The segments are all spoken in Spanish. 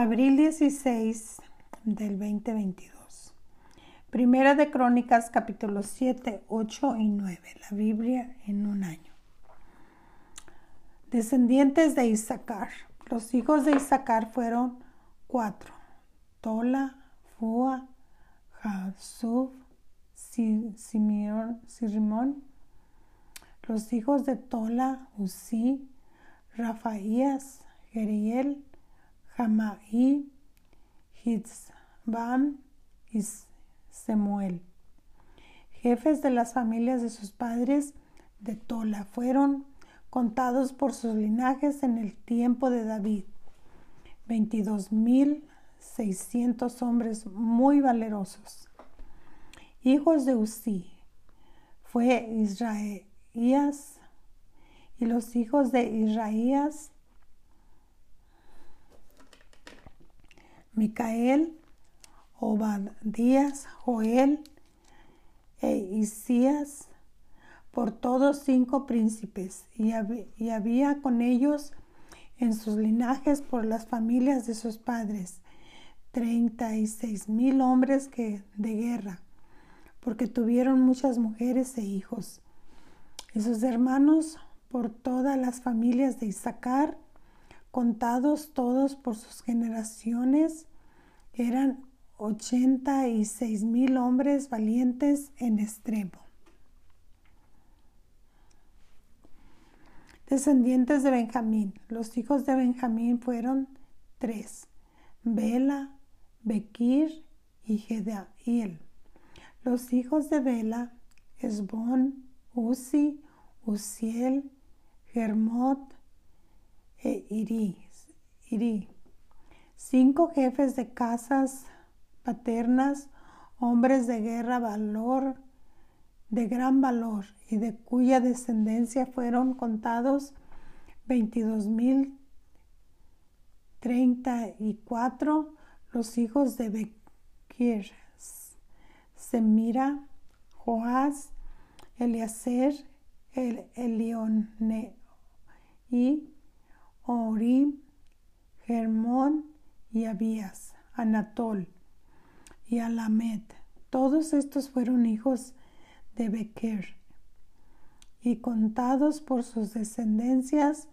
Abril 16 del 2022. Primera de Crónicas capítulos 7, 8 y 9. La Biblia en un año. Descendientes de Isaacar. Los hijos de Isaacar fueron cuatro. Tola, Fua, Jasub, Sirimón. Los hijos de Tola, Uzi, Rafaías, Geriel, Jamaí, Hitzbam y Semuel. Jefes de las familias de sus padres de Tola fueron contados por sus linajes en el tiempo de David. 22.600 hombres muy valerosos. Hijos de Usí fue Israelías y los hijos de Israelías Micael, Obadías, Joel e Isías, por todos cinco príncipes, y había, con ellos en sus linajes por las familias de sus padres treinta y seis mil hombres que, de guerra, porque tuvieron muchas mujeres e hijos. Y sus hermanos por todas las familias de Isaacar, contados todos por sus generaciones, eran 86 mil hombres valientes en extremo. Descendientes de Benjamín. Los hijos de Benjamín fueron tres: Bela, Bequir y Gedaíel. Los hijos de Bela, Esbón, Uzi, Uziel, Germot e. Iri cinco jefes de casas paternas, hombres de guerra, valor, de gran valor, y de cuya descendencia fueron contados veintidós mil treinta y cuatro los hijos de Bequir, Semira, Joás, Eliaser, el y Orim, Germón, y Abías, Anatol y Alamed. Todos estos fueron hijos de Bequer y contados por sus descendencias,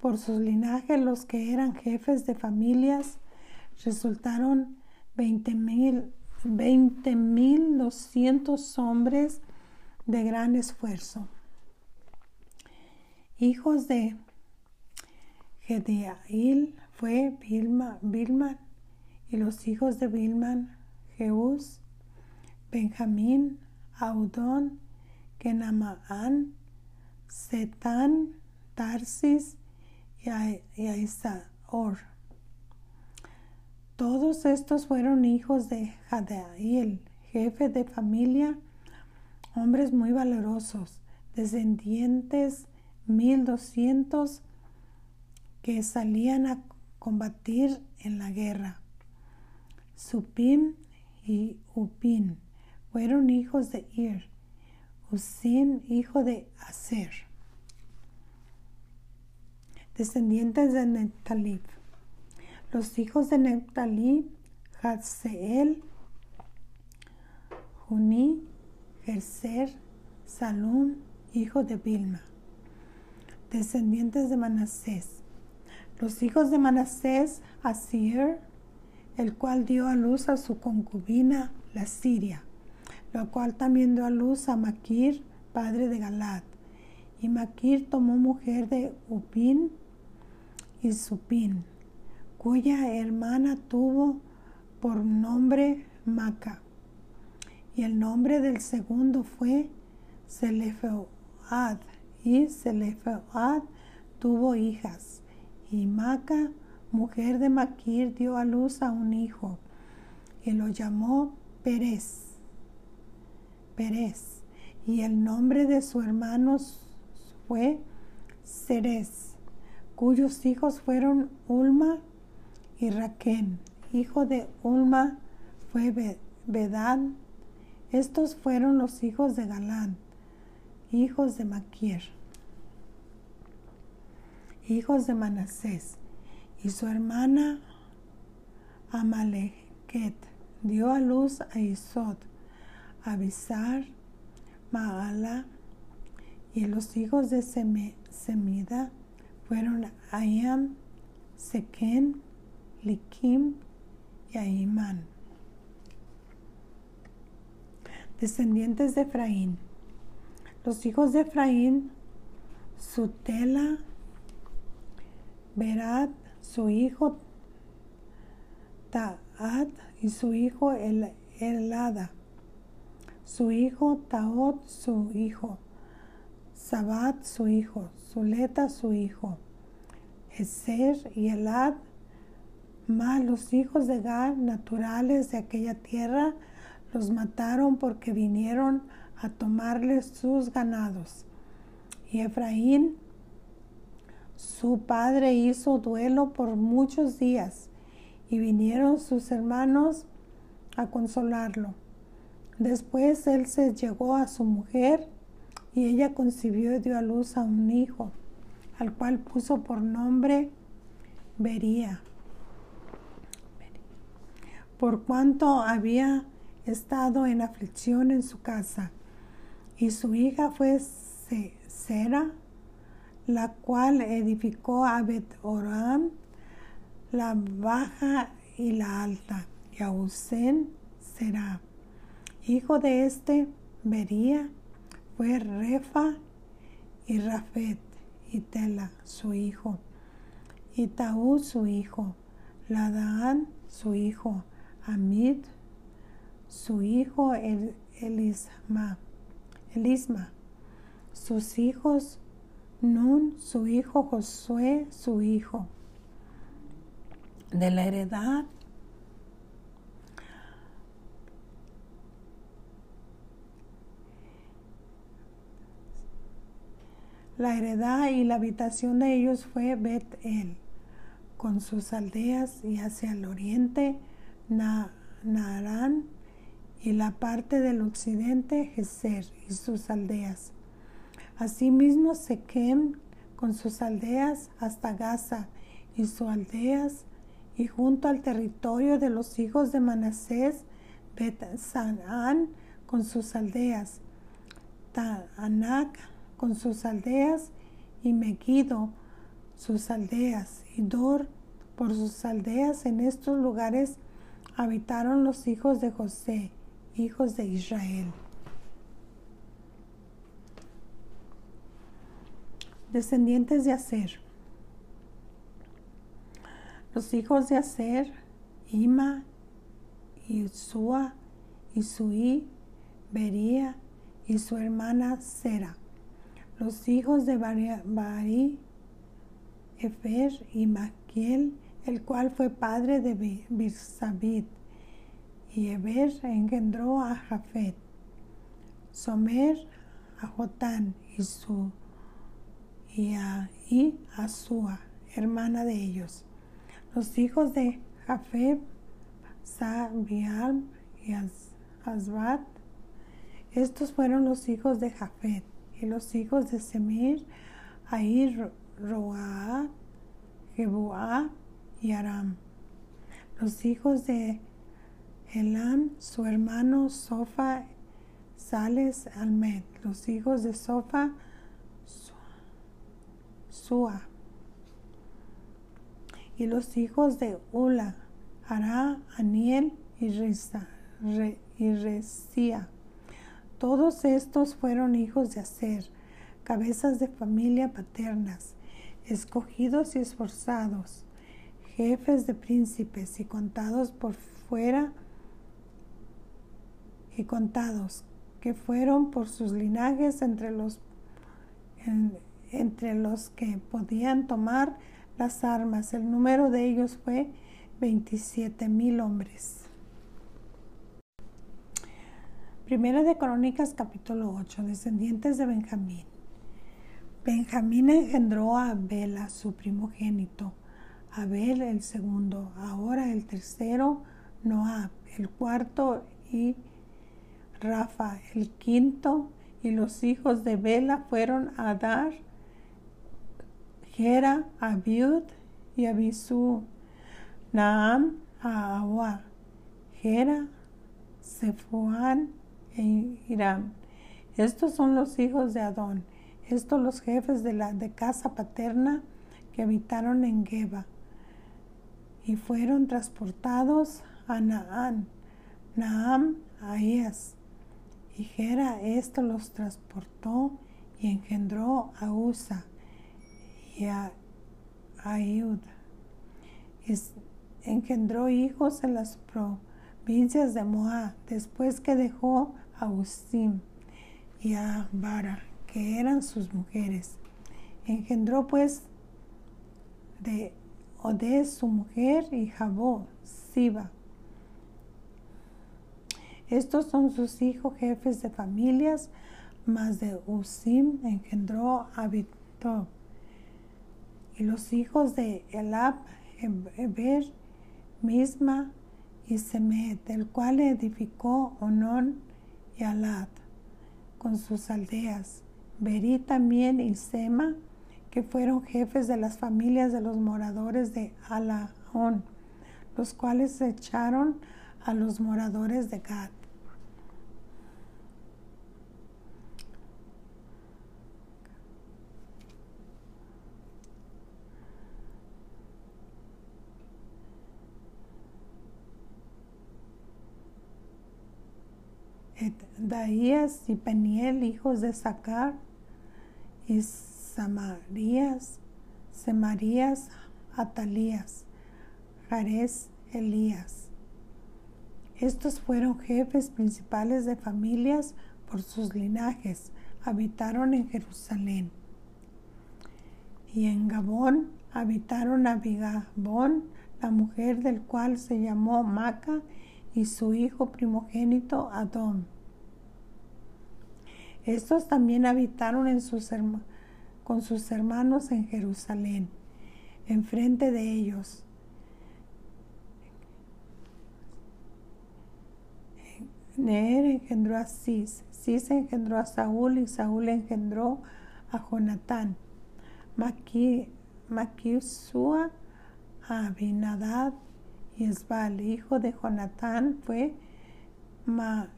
por sus linajes, los que eran jefes de familias, resultaron veinte mil, veinte mil doscientos hombres de gran esfuerzo. Hijos de Gedeail, fue Bilman y los hijos de Bilman, Jeús, Benjamín, Audón, Kenamaán, Setán, Tarsis y Aisaor. Todos estos fueron hijos de Jadael, jefe de familia, hombres muy valerosos, descendientes mil doscientos que salían a combatir en la guerra. Supim y Upin fueron hijos de Ir, Usin hijo de Aser, descendientes de Neptalí. Los hijos de Neptalí, Hadseel, Juní, Gerser, Salún, hijo de Bilma. Descendientes de Manasés, los hijos de Manasés, Asir, el cual dio a luz a su concubina, la Siria, lo cual también dio a luz a Maquir, padre de Galad. Y Maquir tomó mujer de Upin y Supin, cuya hermana tuvo por nombre Maca. Y el nombre del segundo fue Selefead, y Selefead tuvo hijas y Maca, mujer de Maquir, dio a luz a un hijo y lo llamó Pérez. Pérez. Y el nombre de su hermano fue Ceres, cuyos hijos fueron Ulma y Raquel. Hijo de Ulma fue Bedán. Estos fueron los hijos de Galán, hijos de Maquir hijos de Manasés, y su hermana Amaleket dio a luz a Isod, Abisar, Maala, y los hijos de Semida fueron Ayam, Sequen, Likim y Aimán. Descendientes de Efraín. Los hijos de Efraín, Sutela, Berad, su hijo Taad y su hijo El Elada, su hijo Taot, su hijo, Sabat, su hijo, Zuleta, su hijo, Eser y Elad, más los hijos de Gad, naturales de aquella tierra, los mataron porque vinieron a tomarles sus ganados. Y Efraín su padre hizo duelo por muchos días y vinieron sus hermanos a consolarlo. Después él se llegó a su mujer y ella concibió y dio a luz a un hijo, al cual puso por nombre Bería, por cuanto había estado en aflicción en su casa. Y su hija fue Sera, la cual edificó a Bet Oram, la baja y la alta, y a será. Hijo de este, Bería, fue Refa y Rafet, y Tela, su hijo, y Taú, su hijo, Ladaan, su hijo, Amid, su hijo El Elisma, Elisma, sus hijos Nun, su hijo, Josué, su hijo. De la heredad La heredad y la habitación de ellos fue Bet-El, con sus aldeas y hacia el oriente Naarán y la parte del occidente Geser y sus aldeas Asimismo Sequem con sus aldeas hasta Gaza y sus aldeas y junto al territorio de los hijos de Manasés, Bet con sus aldeas, Taanac con sus aldeas y Megiddo sus aldeas y Dor por sus aldeas. En estos lugares habitaron los hijos de José, hijos de Israel. Descendientes de Aser. Los hijos de Aser, Ima, Isua, Isui, Bería y su hermana Sera. Los hijos de Bari, Efer y Maquiel, el cual fue padre de Birsabit. Y Eber engendró a Jafet. Somer a Jotán y su y a, y Sua, hermana de ellos. Los hijos de Jafeb, Sabial y Azbat. Estos fueron los hijos de Jafet. Y los hijos de Semir, Ahir, Roa, Jebuá y Aram. Los hijos de Elam, su hermano Sofa, Sales, Almet. Los hijos de Sofa, Sua. Y los hijos de Ula, Ara, Aniel y, Resía. Todos estos fueron hijos de Aser, cabezas de familia paternas, escogidos y esforzados, jefes de príncipes y contados por fuera y contados, que fueron por sus linajes entre los entre los que podían tomar las armas. El número de ellos fue 27 mil hombres. Primera de Crónicas capítulo 8, descendientes de Benjamín. Benjamín engendró a Bela, su primogénito, Abel el segundo, ahora el tercero, Noab, el cuarto y Rafa, el quinto, y los hijos de Bela fueron Adar, Gera, Abiud y Abisu, Naam, a Ahua, Gera, Sefuán e Irán. Estos son los hijos de Adón, estos los jefes de la de casa paterna que habitaron en Geba. Y fueron transportados a Naán, Naam a. Y Gera esto los transportó y engendró a Usa y a Ayud. engendró hijos en las provincias de Moab, después que dejó a Usim y a Bara, que eran sus mujeres. Engendró pues de Ode su mujer y Jabó, Siba. Estos son sus hijos jefes de familias, más de Usim engendró a Bitob. Los hijos de Elab, Eber, Misma y Semet, el cual edificó Onón y Alad con sus aldeas. Berí también y Sema, que fueron jefes de las familias de los moradores de Alaón, los cuales echaron a los moradores de Gad. Daías y Peniel, hijos de Sacar, y Samarías, Semarías, Atalías, Jarez, Elías. Estos fueron jefes principales de familias por sus linajes. Habitaron en Jerusalén. Y en Gabón habitaron a Bigabón, la mujer del cual se llamó Maca, y su hijo primogénito Adón. Estos también habitaron con sus hermanos en Jerusalén, enfrente de ellos. Neer engendró a Cis, Cis engendró a Saúl y Saúl engendró a Jonatán. Maquisúa a y Esbal, hijo de Jonatán, fue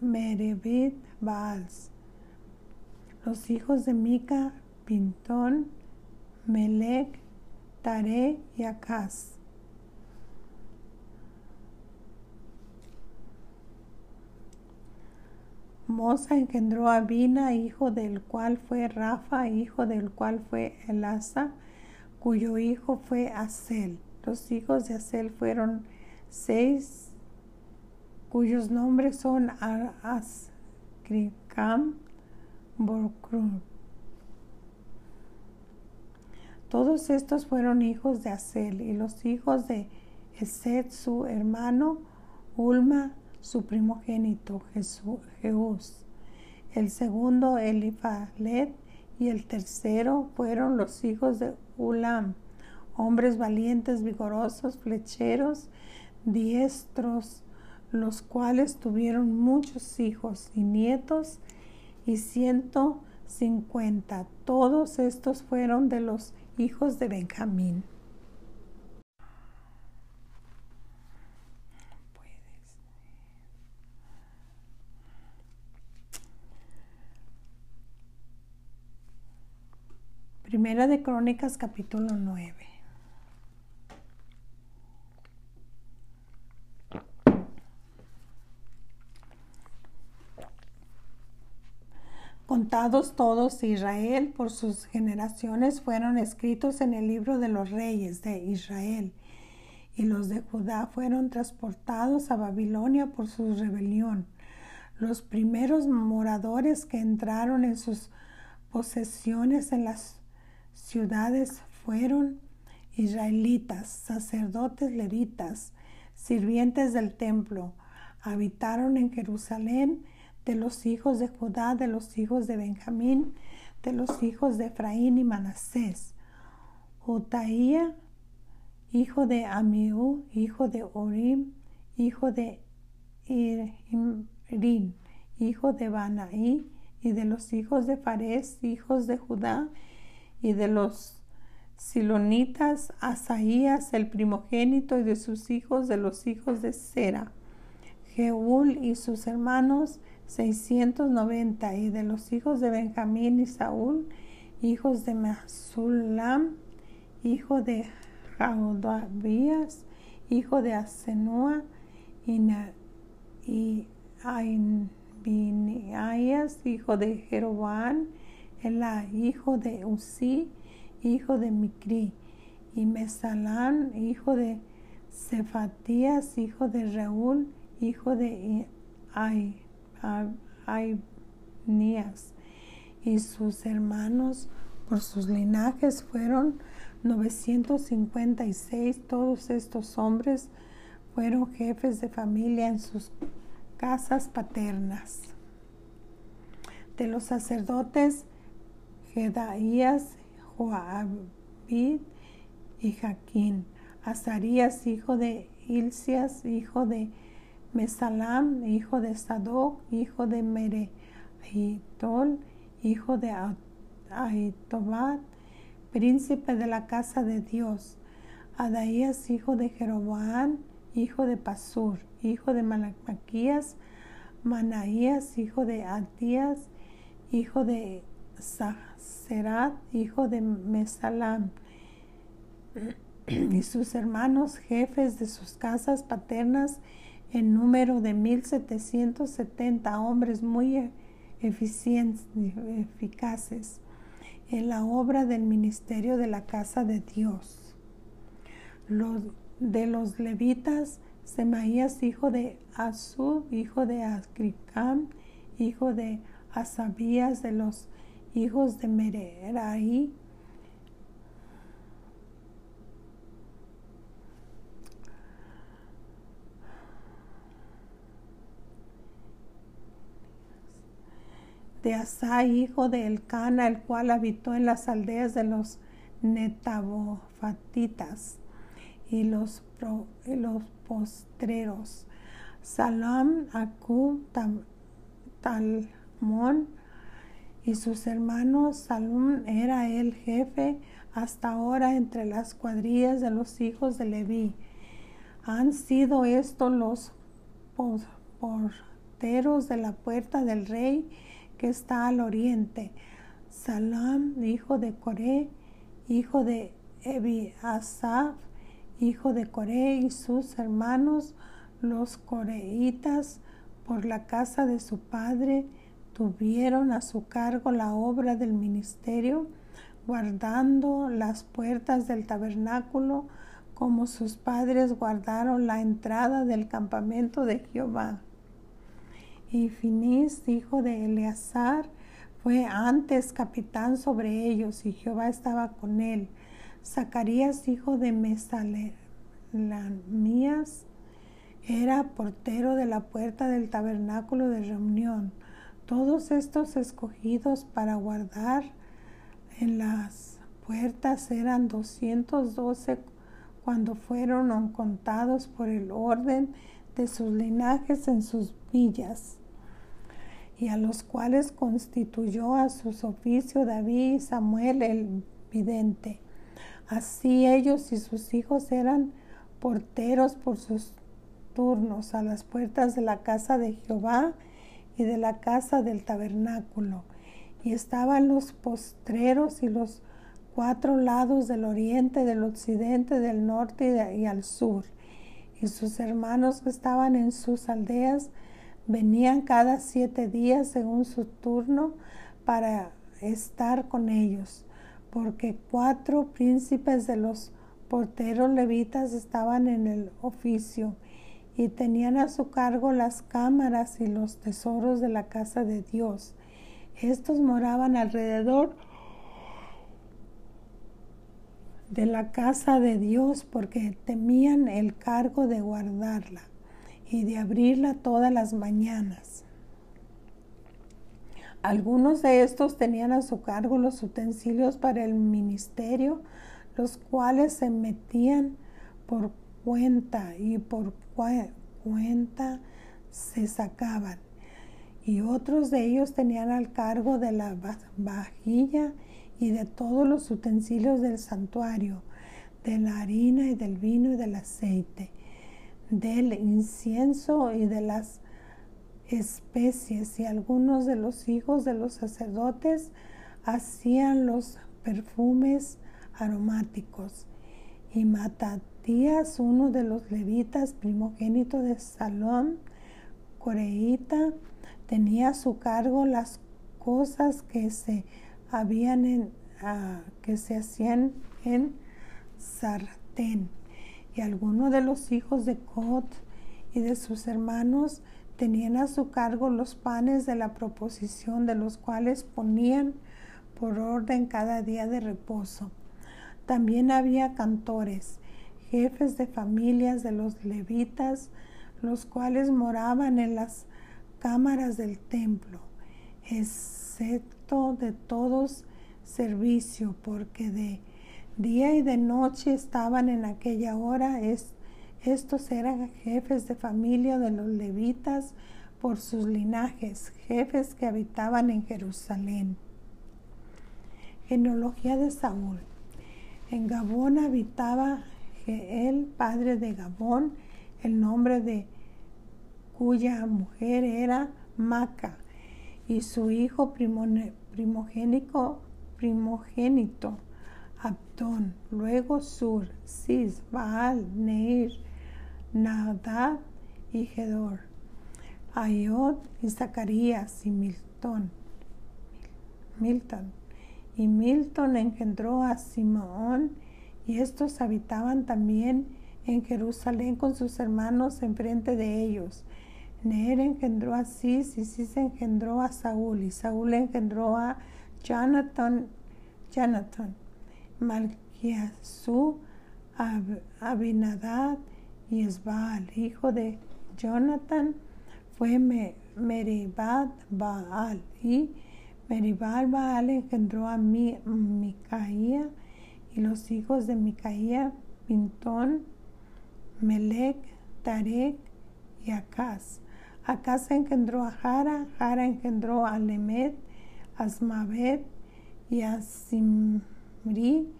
Merebit Baals. Los hijos de Mica, Pintón, Melec, Tare y Acaz. Mosa engendró a Bina, hijo del cual fue Rafa, hijo del cual fue Elasa, cuyo hijo fue Asel. Los hijos de Asel fueron seis, cuyos nombres son Askrikam, Todos estos fueron hijos de Asel y los hijos de Esed, su hermano, Ulma, su primogénito, Jeús. El segundo, Elifalet, y el tercero fueron los hijos de Ulam, hombres valientes, vigorosos, flecheros, diestros, los cuales tuvieron muchos hijos y nietos y ciento cincuenta. Todos estos fueron de los hijos de Benjamín. Primera de Crónicas capítulo 9. Contados todos Israel por sus generaciones fueron escritos en el libro de los reyes de Israel. Y los de Judá fueron transportados a Babilonia por su rebelión. Los primeros moradores que entraron en sus posesiones en las ciudades fueron israelitas, sacerdotes levitas, sirvientes del templo. Habitaron en Jerusalén de los hijos de Judá, de los hijos de Benjamín, de los hijos de Efraín y Manasés. Utaía, hijo de Amiú, hijo de Orim, hijo de Irin, hijo de Banaí, y de los hijos de Fares, hijos de Judá, y de los Silonitas, Asaías, el primogénito, y de sus hijos, de los hijos de Sera, Jeúl y sus hermanos, 690, y de los hijos de Benjamín y Saúl, hijos de Masulam, hijo de Jaudabías, hijo de Asenúa, y, y hijo de Jeroboam, Ela, hijo de Uzi, hijo de Micri, y Mesalán, hijo de Cefatías, hijo de Reúl, hijo de Aibnías, y sus hermanos por sus linajes fueron 956. Todos estos hombres fueron jefes de familia en sus casas paternas. De los sacerdotes, Jedaías, Joabid y Jaquín, Azarías, hijo de Ilcias, hijo de Mesalam, hijo de Sadoc, hijo de Merehitol, hijo de Ahitobat, príncipe de la casa de Dios, Adaías, hijo de Jeroboam, hijo de Pasur, hijo de Malaquías, Manaías, hijo de Atías, hijo de Sacerat, hijo de Mesalam, y sus hermanos jefes de sus casas paternas en número de 1770 hombres muy eficientes, eficaces en la obra del ministerio de la casa de Dios. Los, de los levitas, Semaías, hijo de Azub, hijo de Ascricam, hijo de Asabías, de los hijos de Mereraí, de Asa, hijo de Elcana, el cual habitó en las aldeas de los Netabofatitas y los, los postreros. Salam, Acub, Talmón y sus hermanos. Salum era el jefe hasta ahora entre las cuadrillas de los hijos de Leví. Han sido estos los porteros de la puerta del rey que está al oriente. Salam, hijo de Coré, hijo de Ebi Asaf, hijo de Coré y sus hermanos, los coreitas, por la casa de su padre, tuvieron a su cargo la obra del ministerio, guardando las puertas del tabernáculo, como sus padres guardaron la entrada del campamento de Jehová. Y Finis, hijo de Eleazar, fue antes capitán sobre ellos y Jehová estaba con él. Zacarías, hijo de Mesalamías, era portero de la puerta del tabernáculo de reunión. Todos estos escogidos para guardar en las puertas eran 212 cuando fueron contados por el orden de sus linajes en sus villas y a los cuales constituyó a su oficio David y Samuel el vidente. Así ellos y sus hijos eran porteros por sus turnos a las puertas de la casa de Jehová y de la casa del tabernáculo. Y estaban los postreros y los cuatro lados del oriente, del occidente, del norte y, y al sur. Y sus hermanos que estaban en sus aldeas Venían cada siete días según su turno para estar con ellos, porque cuatro príncipes de los porteros levitas estaban en el oficio y tenían a su cargo las cámaras y los tesoros de la casa de Dios. Estos moraban alrededor de la casa de Dios porque temían el cargo de guardarla y de abrirla todas las mañanas. Algunos de estos tenían a su cargo los utensilios para el ministerio, los cuales se metían por cuenta y por cuenta se sacaban. Y otros de ellos tenían al cargo de la vajilla y de todos los utensilios del santuario, de la harina y del vino y del aceite, del incienso y de las especies y algunos de los hijos de los sacerdotes hacían los perfumes aromáticos. Y Matatías, uno de los levitas, primogénito de Salón, coreíta, tenía a su cargo las cosas que se habían en, ah, que se hacían en sartén. Y algunos de los hijos de Cot y de sus hermanos tenían a su cargo los panes de la proposición, de los cuales ponían por orden cada día de reposo. También había cantores, jefes de familias de los levitas, los cuales moraban en las cámaras del templo, excepto de todos servicio, porque de día y de noche estaban en aquella hora. estos eran jefes de familia de los levitas por sus linajes, jefes que habitaban en Jerusalén. Genealogía de Saúl. En Gabón habitaba el padre de Gabón, el nombre de cuya mujer era Maca, y su hijo primogénico, primogénito Abdón, luego Sur, Cis, Baal, Neir, Nadab y Gedor, Ayod y Zacarías y Milton. Milton y Milton engendró a Simón, y estos habitaban también en Jerusalén con sus hermanos enfrente de ellos. Neer engendró a Cis, y Cis engendró a Saúl, y Saúl engendró a Jonathan, Jonathan, Malquiasú, Abinadad y Esbaal, hijo de Jonathan, fue Meribad Baal, y Meribal Baal engendró a Micaía y los hijos de Micaía, Pintón, Melec, Tarek y Acaz. Acaz engendró a Jara, Jara engendró a Lemet, Asmavet y a Simri,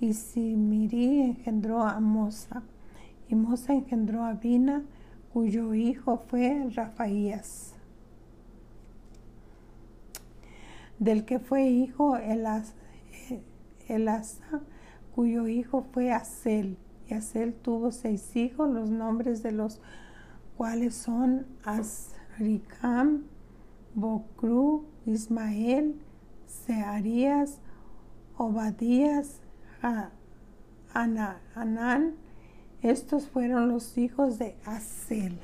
y Simiri engendró a Mosa, y Mosa engendró a Bina, cuyo hijo fue Rafaías. del que fue hijo Elasa, cuyo hijo fue Asel. Y Asel tuvo seis hijos, los nombres de los cuales son Asricam, Bocru, Ismael, Searías, Obadías, Anán. Estos fueron los hijos de Asel.